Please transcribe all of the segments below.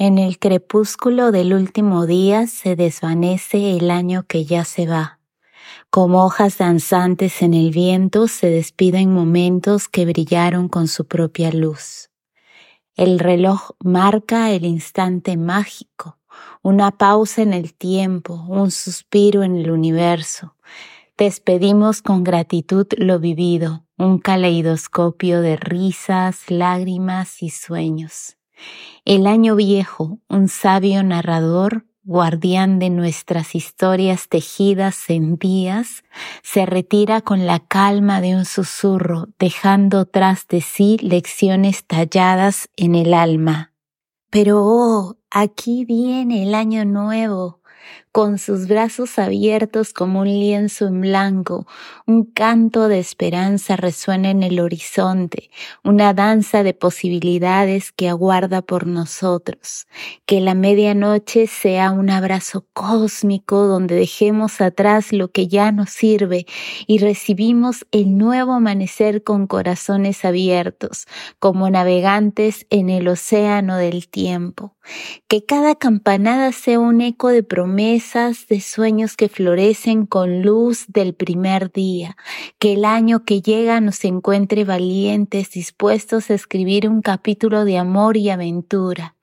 En el crepúsculo del último día se desvanece el año que ya se va. Como hojas danzantes en el viento se despiden momentos que brillaron con su propia luz. El reloj marca el instante mágico, una pausa en el tiempo, un suspiro en el universo. Despedimos con gratitud lo vivido, un caleidoscopio de risas, lágrimas y sueños. El año viejo, un sabio narrador, guardián de nuestras historias tejidas en días, se retira con la calma de un susurro, dejando tras de sí lecciones talladas en el alma. Pero oh, aquí viene el año nuevo, con sus brazos abiertos como un lienzo en blanco, un canto de esperanza resuena en el horizonte, una danza de posibilidades que aguarda por nosotros. Que la medianoche sea un abrazo cósmico donde dejemos atrás lo que ya nos sirve y recibimos el nuevo amanecer con corazones abiertos, como navegantes en el océano del tiempo. Que cada campanada sea un eco de promesas, de sueños que florecen con luz del primer día. Que el año que llega nos encuentre valientes, dispuestos a escribir un capítulo de amor y aventura.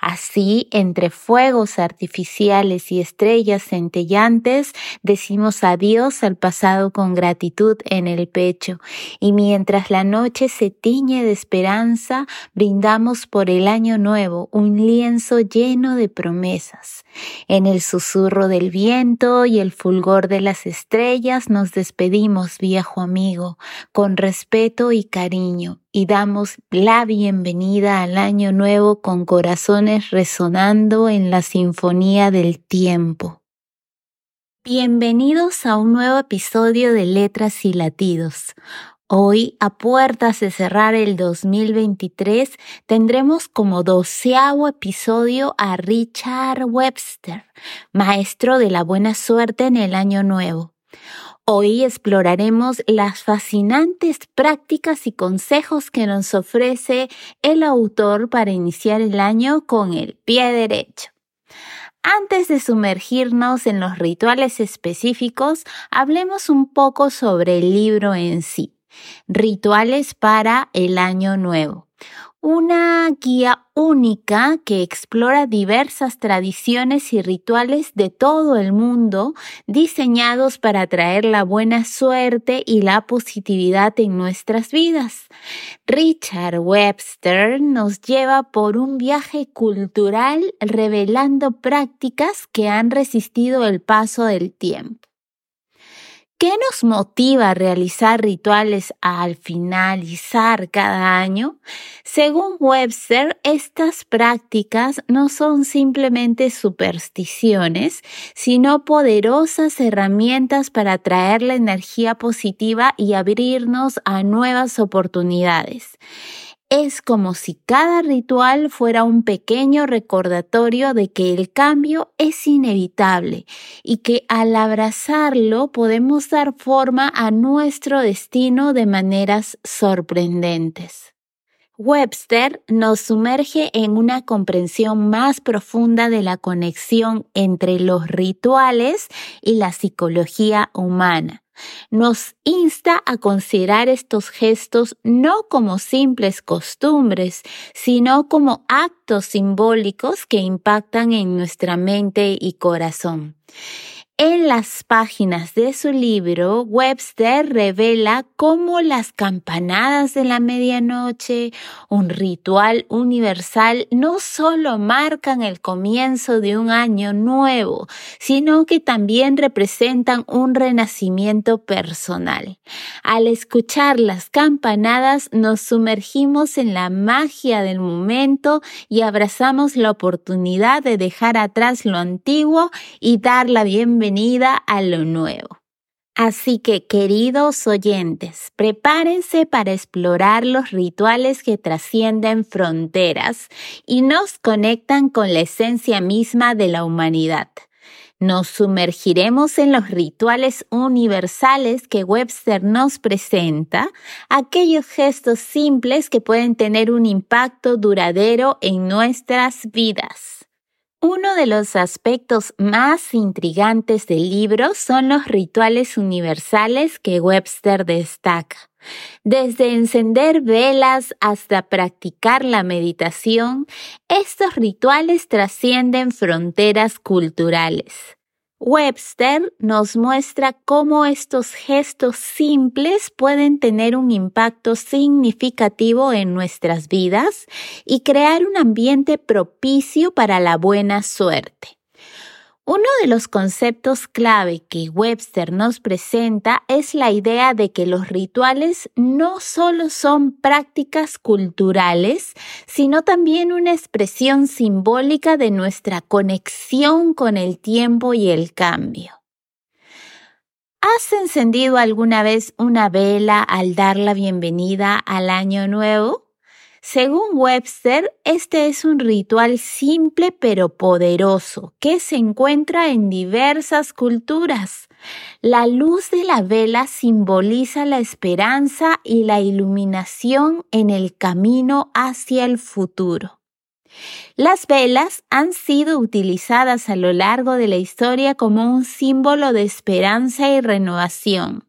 Así, entre fuegos artificiales y estrellas centellantes, decimos adiós al pasado con gratitud en el pecho. Y mientras la noche se tiñe de esperanza, brindamos por el año nuevo un lienzo lleno de promesas. En el susurro del viento y el fulgor de las estrellas nos despedimos, viejo amigo, con respeto y cariño y damos la bienvenida al año nuevo con corazones resonando en la sinfonía del tiempo. Bienvenidos a un nuevo episodio de Letras y Latidos. Hoy, a puertas de cerrar el 2023, tendremos como doceavo episodio a Richard Webster, maestro de la buena suerte en el año nuevo. Hoy exploraremos las fascinantes prácticas y consejos que nos ofrece el autor para iniciar el año con el pie derecho. Antes de sumergirnos en los rituales específicos, hablemos un poco sobre el libro en sí. Rituales para el año nuevo una guía única que explora diversas tradiciones y rituales de todo el mundo diseñados para traer la buena suerte y la positividad en nuestras vidas. Richard Webster nos lleva por un viaje cultural revelando prácticas que han resistido el paso del tiempo. ¿Qué nos motiva a realizar rituales al finalizar cada año? Según Webster, estas prácticas no son simplemente supersticiones, sino poderosas herramientas para atraer la energía positiva y abrirnos a nuevas oportunidades. Es como si cada ritual fuera un pequeño recordatorio de que el cambio es inevitable y que al abrazarlo podemos dar forma a nuestro destino de maneras sorprendentes. Webster nos sumerge en una comprensión más profunda de la conexión entre los rituales y la psicología humana nos insta a considerar estos gestos no como simples costumbres, sino como actos simbólicos que impactan en nuestra mente y corazón. En las páginas de su libro, Webster revela cómo las campanadas de la medianoche, un ritual universal, no solo marcan el comienzo de un año nuevo, sino que también representan un renacimiento personal. Al escuchar las campanadas nos sumergimos en la magia del momento y abrazamos la oportunidad de dejar atrás lo antiguo y dar la bienvenida a lo nuevo. Así que, queridos oyentes, prepárense para explorar los rituales que trascienden fronteras y nos conectan con la esencia misma de la humanidad. Nos sumergiremos en los rituales universales que Webster nos presenta, aquellos gestos simples que pueden tener un impacto duradero en nuestras vidas. Uno de los aspectos más intrigantes del libro son los rituales universales que Webster destaca. Desde encender velas hasta practicar la meditación, estos rituales trascienden fronteras culturales. Webster nos muestra cómo estos gestos simples pueden tener un impacto significativo en nuestras vidas y crear un ambiente propicio para la buena suerte. Uno de los conceptos clave que Webster nos presenta es la idea de que los rituales no solo son prácticas culturales, sino también una expresión simbólica de nuestra conexión con el tiempo y el cambio. ¿Has encendido alguna vez una vela al dar la bienvenida al año nuevo? Según Webster, este es un ritual simple pero poderoso que se encuentra en diversas culturas. La luz de la vela simboliza la esperanza y la iluminación en el camino hacia el futuro. Las velas han sido utilizadas a lo largo de la historia como un símbolo de esperanza y renovación.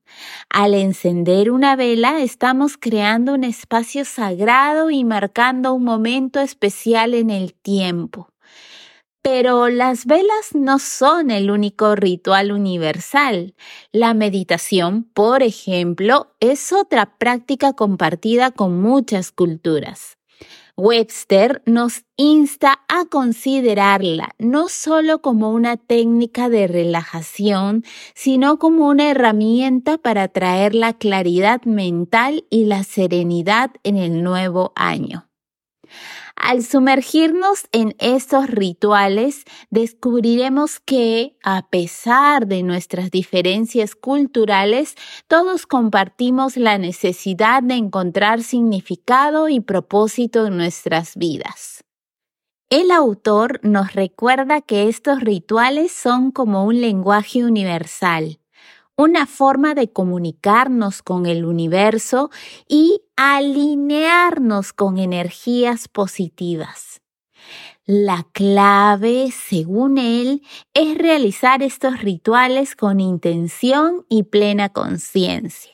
Al encender una vela estamos creando un espacio sagrado y marcando un momento especial en el tiempo. Pero las velas no son el único ritual universal. La meditación, por ejemplo, es otra práctica compartida con muchas culturas. Webster nos insta a considerarla no solo como una técnica de relajación, sino como una herramienta para traer la claridad mental y la serenidad en el nuevo año. Al sumergirnos en estos rituales, descubriremos que, a pesar de nuestras diferencias culturales, todos compartimos la necesidad de encontrar significado y propósito en nuestras vidas. El autor nos recuerda que estos rituales son como un lenguaje universal una forma de comunicarnos con el universo y alinearnos con energías positivas. La clave, según él, es realizar estos rituales con intención y plena conciencia.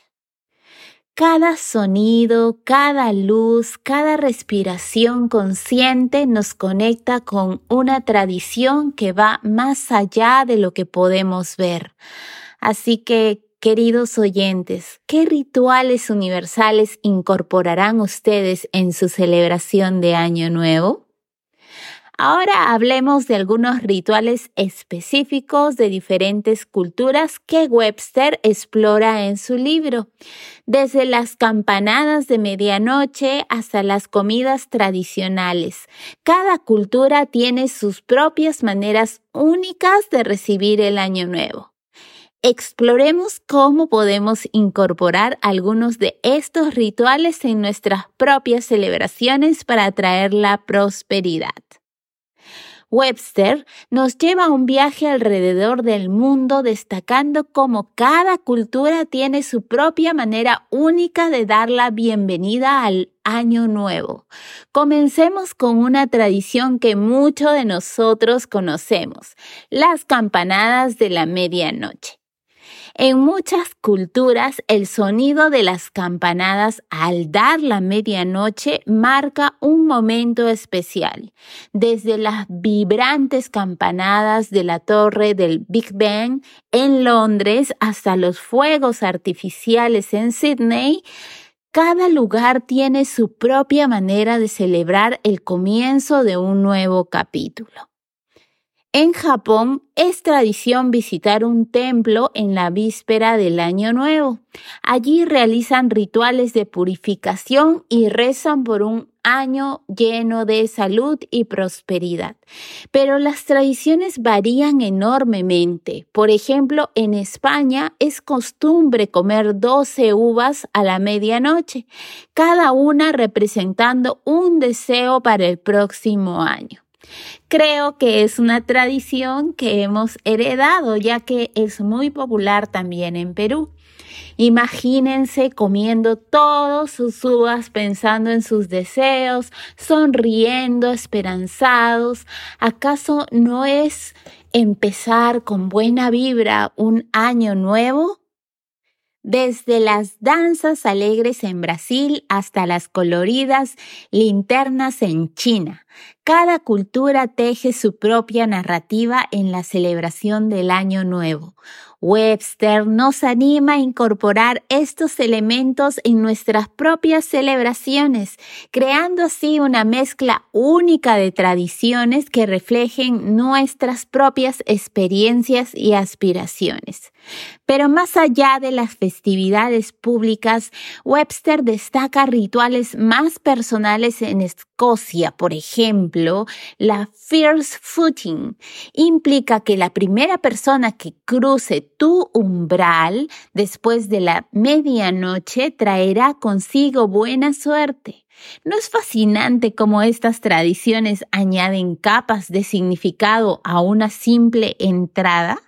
Cada sonido, cada luz, cada respiración consciente nos conecta con una tradición que va más allá de lo que podemos ver, Así que, queridos oyentes, ¿qué rituales universales incorporarán ustedes en su celebración de Año Nuevo? Ahora hablemos de algunos rituales específicos de diferentes culturas que Webster explora en su libro, desde las campanadas de medianoche hasta las comidas tradicionales. Cada cultura tiene sus propias maneras únicas de recibir el año nuevo. Exploremos cómo podemos incorporar algunos de estos rituales en nuestras propias celebraciones para atraer la prosperidad. Webster nos lleva a un viaje alrededor del mundo destacando cómo cada cultura tiene su propia manera única de dar la bienvenida al año nuevo. Comencemos con una tradición que muchos de nosotros conocemos, las campanadas de la medianoche. En muchas culturas, el sonido de las campanadas al dar la medianoche marca un momento especial. Desde las vibrantes campanadas de la torre del Big Ben en Londres hasta los fuegos artificiales en Sydney, cada lugar tiene su propia manera de celebrar el comienzo de un nuevo capítulo. En Japón es tradición visitar un templo en la víspera del Año Nuevo. Allí realizan rituales de purificación y rezan por un año lleno de salud y prosperidad. Pero las tradiciones varían enormemente. Por ejemplo, en España es costumbre comer 12 uvas a la medianoche, cada una representando un deseo para el próximo año. Creo que es una tradición que hemos heredado ya que es muy popular también en Perú. Imagínense comiendo todos sus uvas pensando en sus deseos, sonriendo, esperanzados. ¿Acaso no es empezar con buena vibra un año nuevo? Desde las danzas alegres en Brasil hasta las coloridas linternas en China, cada cultura teje su propia narrativa en la celebración del Año Nuevo. Webster nos anima a incorporar estos elementos en nuestras propias celebraciones, creando así una mezcla única de tradiciones que reflejen nuestras propias experiencias y aspiraciones. Pero más allá de las festividades públicas, Webster destaca rituales más personales en Escocia, por ejemplo, la First Footing implica que la primera persona que cruce tu umbral después de la medianoche traerá consigo buena suerte. ¿No es fascinante cómo estas tradiciones añaden capas de significado a una simple entrada?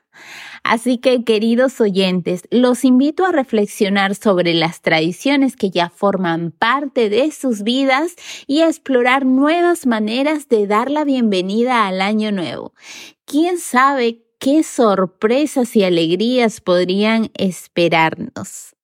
Así que, queridos oyentes, los invito a reflexionar sobre las tradiciones que ya forman parte de sus vidas y a explorar nuevas maneras de dar la bienvenida al año nuevo. ¿Quién sabe qué sorpresas y alegrías podrían esperarnos?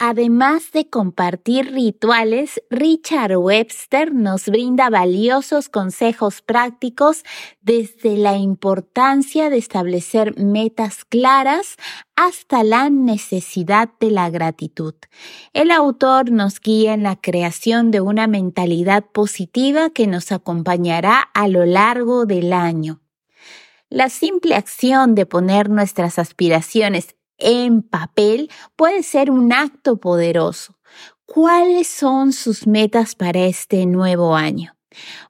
Además de compartir rituales, Richard Webster nos brinda valiosos consejos prácticos desde la importancia de establecer metas claras hasta la necesidad de la gratitud. El autor nos guía en la creación de una mentalidad positiva que nos acompañará a lo largo del año. La simple acción de poner nuestras aspiraciones en papel puede ser un acto poderoso. ¿Cuáles son sus metas para este nuevo año?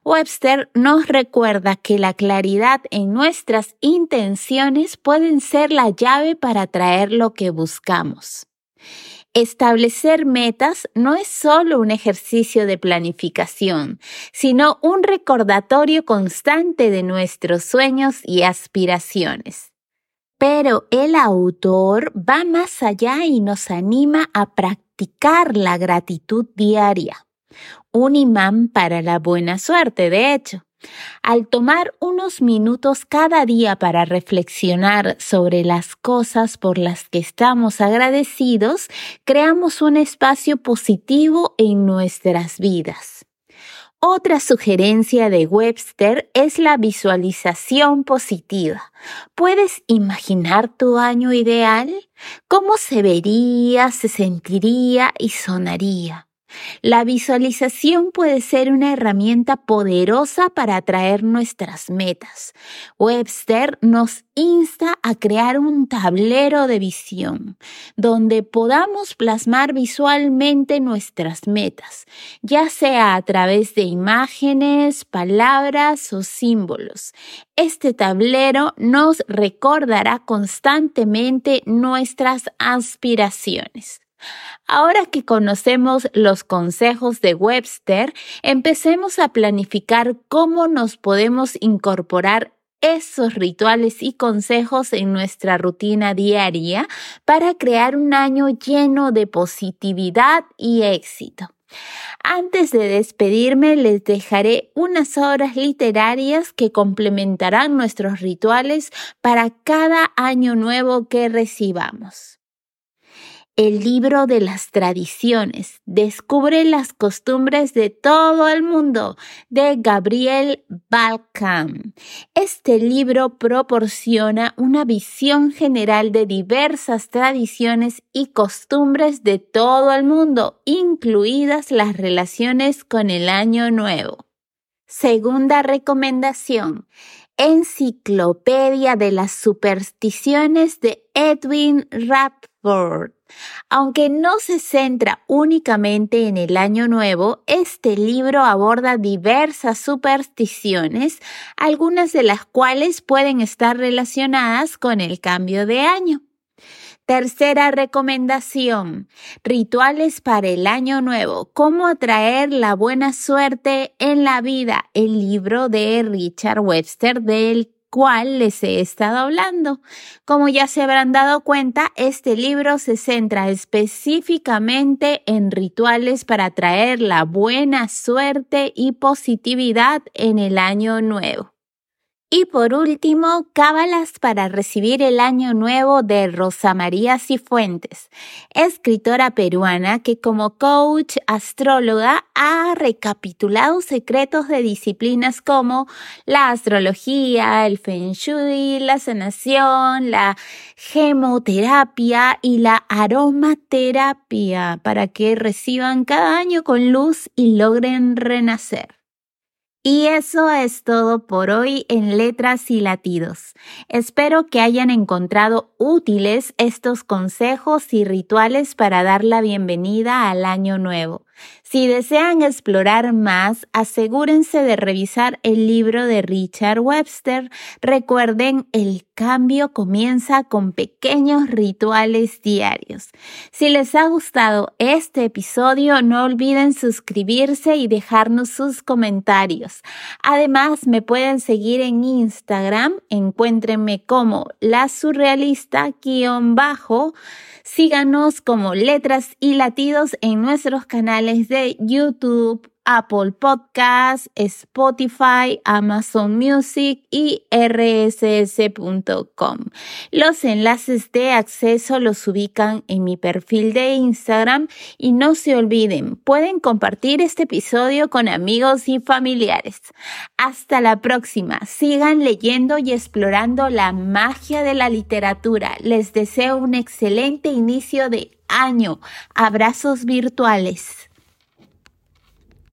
Webster nos recuerda que la claridad en nuestras intenciones pueden ser la llave para atraer lo que buscamos. Establecer metas no es solo un ejercicio de planificación, sino un recordatorio constante de nuestros sueños y aspiraciones. Pero el autor va más allá y nos anima a practicar la gratitud diaria. Un imán para la buena suerte, de hecho. Al tomar unos minutos cada día para reflexionar sobre las cosas por las que estamos agradecidos, creamos un espacio positivo en nuestras vidas. Otra sugerencia de Webster es la visualización positiva. ¿Puedes imaginar tu año ideal? ¿Cómo se vería, se sentiría y sonaría? La visualización puede ser una herramienta poderosa para atraer nuestras metas. Webster nos insta a crear un tablero de visión donde podamos plasmar visualmente nuestras metas, ya sea a través de imágenes, palabras o símbolos. Este tablero nos recordará constantemente nuestras aspiraciones. Ahora que conocemos los consejos de Webster, empecemos a planificar cómo nos podemos incorporar esos rituales y consejos en nuestra rutina diaria para crear un año lleno de positividad y éxito. Antes de despedirme, les dejaré unas obras literarias que complementarán nuestros rituales para cada año nuevo que recibamos. El libro de las tradiciones descubre las costumbres de todo el mundo de Gabriel Balcam. Este libro proporciona una visión general de diversas tradiciones y costumbres de todo el mundo, incluidas las relaciones con el Año Nuevo. Segunda recomendación. Enciclopedia de las Supersticiones de Edwin Radford. Aunque no se centra únicamente en el Año Nuevo, este libro aborda diversas supersticiones, algunas de las cuales pueden estar relacionadas con el cambio de año. Tercera recomendación, rituales para el año nuevo, cómo atraer la buena suerte en la vida, el libro de Richard Webster del cual les he estado hablando. Como ya se habrán dado cuenta, este libro se centra específicamente en rituales para atraer la buena suerte y positividad en el año nuevo. Y por último, cábalas para recibir el año nuevo de Rosa María Cifuentes, escritora peruana que como coach astróloga ha recapitulado secretos de disciplinas como la astrología, el feng shui, la sanación, la gemoterapia y la aromaterapia para que reciban cada año con luz y logren renacer. Y eso es todo por hoy en Letras y Latidos. Espero que hayan encontrado útiles estos consejos y rituales para dar la bienvenida al año nuevo. Si desean explorar más, asegúrense de revisar el libro de Richard Webster. Recuerden, el cambio comienza con pequeños rituales diarios. Si les ha gustado este episodio, no olviden suscribirse y dejarnos sus comentarios. Además, me pueden seguir en Instagram, encuéntrenme como la surrealista-bajo. Síganos como letras y latidos en nuestros canales de YouTube, Apple Podcasts, Spotify, Amazon Music y rss.com. Los enlaces de acceso los ubican en mi perfil de Instagram y no se olviden, pueden compartir este episodio con amigos y familiares. Hasta la próxima, sigan leyendo y explorando la magia de la literatura. Les deseo un excelente inicio de año. Abrazos virtuales.